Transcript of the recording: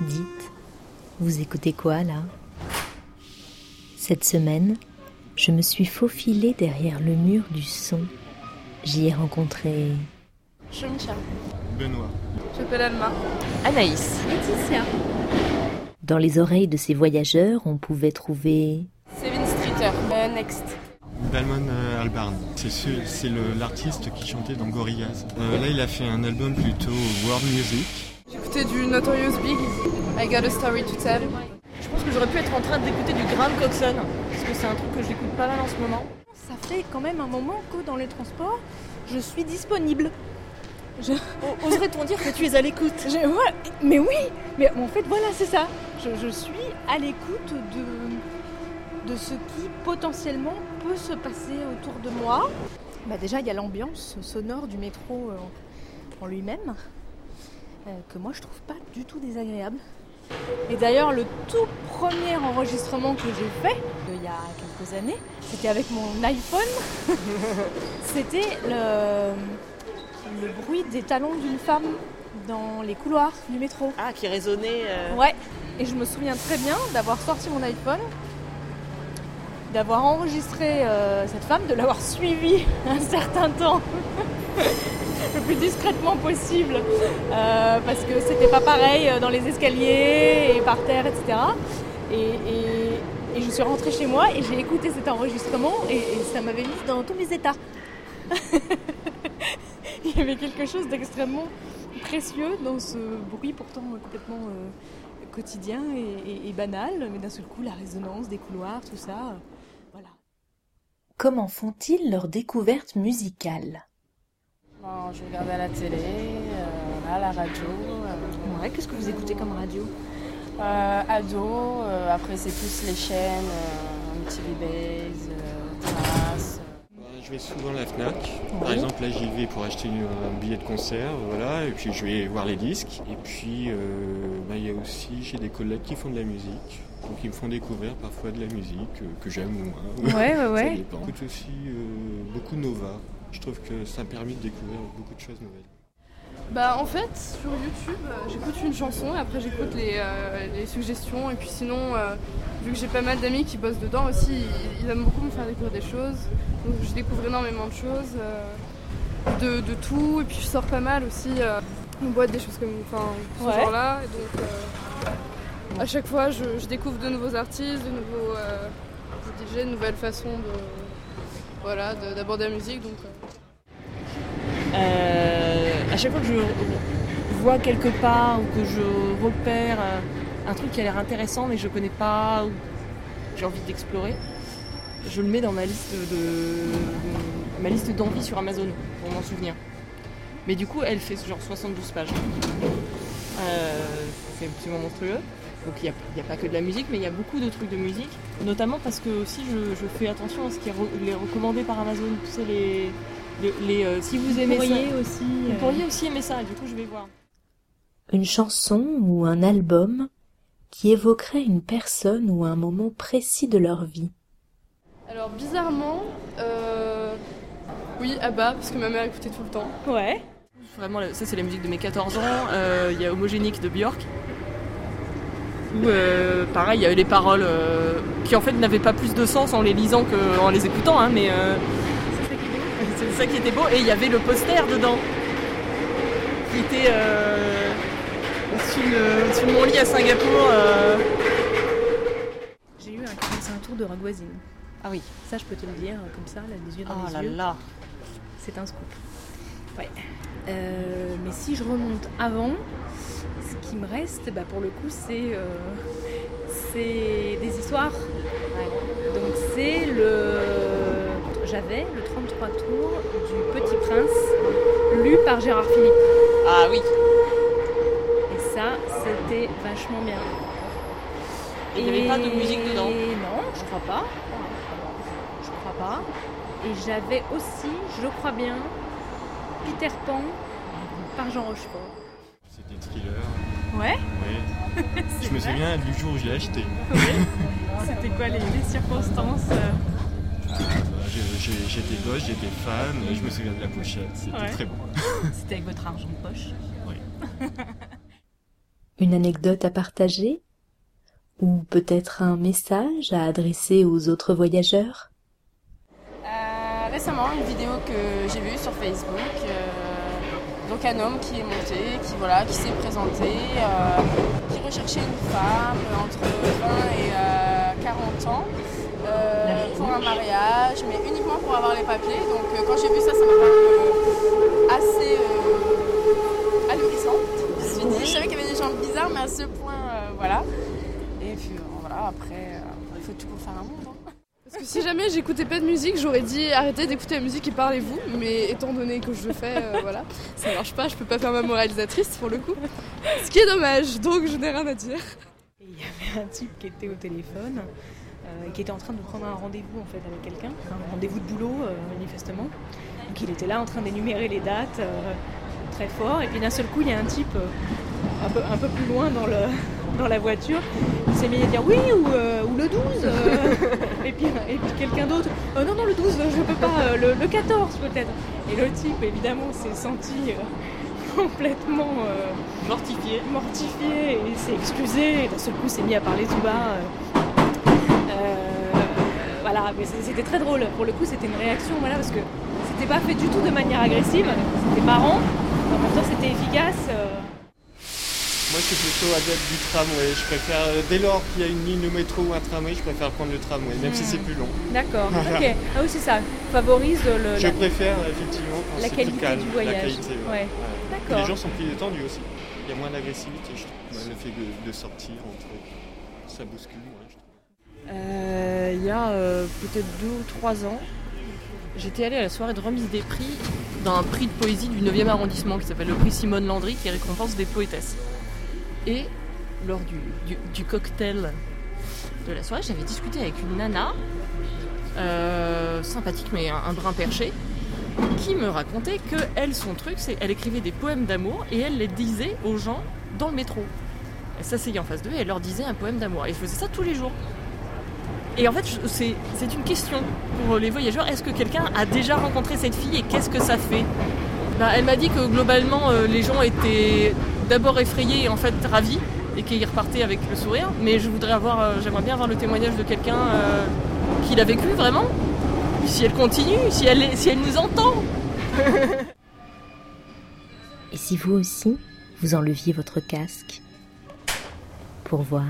Dites, vous écoutez quoi là? Cette semaine, je me suis faufilée derrière le mur du son. J'y ai rencontré Chuncha. Benoît. J'appelle Alma. Anaïs. Laetitia. Dans les oreilles de ces voyageurs, on pouvait trouver Sevin Streeter. Euh, next. Dalmon euh, Albarn. C'est ce- c'est le- l'artiste qui chantait dans Gorillaz. Euh, là, il a fait un album plutôt world music. Du Notorious Big. I got a story to tell. Je pense que j'aurais pu être en train d'écouter du Graham Coxon, parce que c'est un truc que j'écoute pas mal en ce moment. Ça fait quand même un moment que dans les transports, je suis disponible. Je- Oserait-on dire que tu es à l'écoute? Je-. Mais oui, mais en fait voilà, c'est ça. Je, je suis à l'écoute de, de ce qui potentiellement peut se passer autour de moi. Bah déjà, il y a l'ambiance sonore du métro euh, en lui-même, que moi je trouve pas du tout désagréable. Et d'ailleurs, le tout premier enregistrement que j'ai fait, euh, il y a quelques années, c'était avec mon iPhone. c'était le, le bruit des talons d'une femme dans les couloirs du métro. Ah, qui résonnait. euh, Ouais, et je me souviens très bien d'avoir sorti mon iPhone, d'avoir enregistré euh, cette femme, de l'avoir suivie un certain temps, le plus discrètement possible, euh, parce que c'était pas pareil euh, dans les escaliers et par terre, etc. Et, et- et je suis rentrée chez moi et j'ai écouté cet enregistrement et, ça m'avait mis dans tous mes états. Il y avait quelque chose d'extrêmement précieux dans ce bruit pourtant complètement euh, quotidien et banal, mais d'un seul coup la résonance des couloirs, tout ça, euh, voilà. Comment font-ils leur découverte musicale? Bon, je regardais à la télé, euh, à la radio. euh, Ouais, qu'est-ce que vous écoutez comme radio? Euh, ado, euh, après c'est plus les chaînes, euh, MTV Base, Trace. Je vais souvent à la FNAC. Par exemple, là, j'y vais pour acheter un billet de concert, voilà. Et puis, je vais voir les disques. Et puis, euh, bah, il y a aussi, j'ai des collègues qui font de la musique. Donc, ils me font découvrir parfois de la musique euh, que j'aime ou moins. Ouais, ouais, Ça ouais. dépend. J'écoute aussi euh, beaucoup Nova. Je trouve que ça me permet de découvrir beaucoup de choses nouvelles. Bah en fait sur YouTube euh, j'écoute une chanson et après j'écoute les, euh, les suggestions et puis sinon euh, vu que j'ai pas mal d'amis qui bossent dedans aussi ils, ils aiment beaucoup me faire découvrir des choses donc je découvre énormément de choses euh, de, de tout et puis je sors pas mal aussi euh, en boîte des choses comme enfin ce Ouais. genre là et donc euh, à chaque fois je, je découvre de nouveaux artistes de nouveaux euh, DJ de nouvelles façons de voilà de- d'aborder la musique donc euh, Euh, à chaque fois que je vois quelque part ou que je repère euh, un truc qui a l'air intéressant mais je connais pas ou j'ai envie d'explorer, je le mets dans ma liste de ma liste d'envie sur Amazon pour m'en souvenir. Mais du coup, elle fait genre 72 pages. Euh, c'est absolument monstrueux. Donc il n'y a, il y a pas que de la musique, mais il y a beaucoup de trucs de musique. Notamment parce que aussi je, je fais attention à ce qui est re- les recommandé par Amazon. Tu sais, les, les, les, euh, si vous aimez ça. aussi. Vous pourriez aussi aimer ça, du coup je vais voir. Une chanson ou un album qui évoquerait une personne ou un moment précis de leur vie. Alors bizarrement, euh, oui, Abba, parce que ma mère écoutait tout le temps. Ouais. Vraiment, ça c'est la musique de mes 14 ans. Euh, Il y a Homogénique de Björk. Où euh, pareil, il y avait les paroles euh, qui en fait n'avaient pas plus de sens en les lisant qu'en les écoutant, hein, mais euh, c'est ça qui était beau. Et il y avait le poster dedans, qui était euh, au-dessus de, mon lit à Singapour. euh. J'ai eu un 45 tours de Ragwazine. Ah oui. Ça, je peux te le dire comme ça, là, les yeux dans Oh les là yeux. là. C'est un scoop. Ouais. Euh, mais si je remonte avant, qui me reste, bah, pour le coup, c'est euh, des histoires. Donc c'est le. J'avais le 33 tours du Petit Prince, lu par Gérard Philippe. Ah oui. Et ça, c'était vachement bien. Et il n'y avait pas de musique dedans? Non, je crois pas. Je crois pas. Et j'avais aussi, je crois bien, Peter Pan par Jean Rochefort. Ouais Ouais. Je me souviens du jour où je l'ai acheté. C'était quoi les, les circonstances euh Ah, bah, J'étais gosse, j'étais fan, je me souviens de la pochette, c'était Ouais. très bon. C'était avec votre argent de poche. Une anecdote à partager Ou peut-être un message à adresser aux autres voyageurs? Euh, récemment, une vidéo que j'ai vue sur Facebook. euh, donc un homme qui est monté, qui voilà, qui s'est présenté, euh, qui recherchait une femme entre 20 et euh, 40 ans euh, pour un mariage, mais uniquement pour avoir les papiers. Donc euh, quand j'ai vu ça, ça m'a paru euh, assez euh, ahurissant. Je me suis dit, je savais qu'il y avait des gens bizarres, mais à ce point, euh, voilà. Et puis euh, voilà, après, euh, il faut tout pour faire un monde. Parce que si jamais j'écoutais pas de musique, j'aurais dit arrêtez d'écouter la musique et parlez-vous. Mais étant donné que je le fais, euh, voilà, ça marche pas, je peux pas faire ma moralisatrice pour le coup. Ce qui est dommage, donc je n'ai rien à dire. Il y avait un type qui était au téléphone, euh, qui était en train de prendre un rendez-vous en fait avec quelqu'un, un rendez-vous de boulot euh, manifestement. Donc il était là en train d'énumérer les dates très fort, et puis d'un seul coup il y a un type un peu plus loin dans, le, dans la voiture qui s'est mis à dire oui ou, euh, ou le 12 euh. et puis, et puis quelqu'un d'autre Euh, non non le 12 je peux pas le, le 14 peut-être et le type évidemment s'est senti complètement Mortifié. mortifié et s'est excusé et d'un seul coup s'est mis à parler tout bas. voilà, mais c'était très drôle. Pour le coup, c'était une réaction, voilà, parce que c'était pas fait du tout de manière agressive. C'était marrant, en même temps, c'était efficace. Moi, je suis plutôt adepte du tramway. Je préfère, euh, dès lors qu'il y a une ligne de métro ou un tramway, je préfère prendre le tramway, même si c'est plus long. D'accord. Ok. Ah oui, c'est ça. Favorise le. Je la- préfère effectivement quand la c'est qualité plus calme, du voyage. La qualité, ouais. Ouais. Ouais. D'accord. Les gens sont plus détendus aussi. Il y a moins d'agressivité, je trouve. Ouais, Le fait de, de sortir, entre, ça bouscule je trouve. Euh, il y a euh, peut-être deux ou trois ans, j'étais allée à la soirée de remise des prix d'un prix de poésie du 9e arrondissement qui s'appelle le prix Simone Landry qui récompense des poétesses. Et lors du, cocktail de la soirée, j'avais discuté avec une nana euh, sympathique mais un, brin perché qui me racontait que elle son truc c'est elle écrivait des poèmes d'amour et elle les disait aux gens dans le métro. Elle s'asseyait en face d'eux et elle leur disait un poème d'amour. Et elle faisait ça tous les jours. Et en fait, je- c'est une question pour les voyageurs. Est-ce que quelqu'un a déjà rencontré cette fille et qu'est-ce que ça fait? Ben, Elle m'a dit que globalement, euh, les gens étaient d'abord effrayés et en fait ravis et qu'ils repartaient avec le sourire. Mais je voudrais avoir, euh, j'aimerais bien avoir le témoignage de quelqu'un euh, qui l'a vécu vraiment. Si elle continue, si elle, si elle nous entend. Et si vous aussi, vous enleviez votre casque Pour voir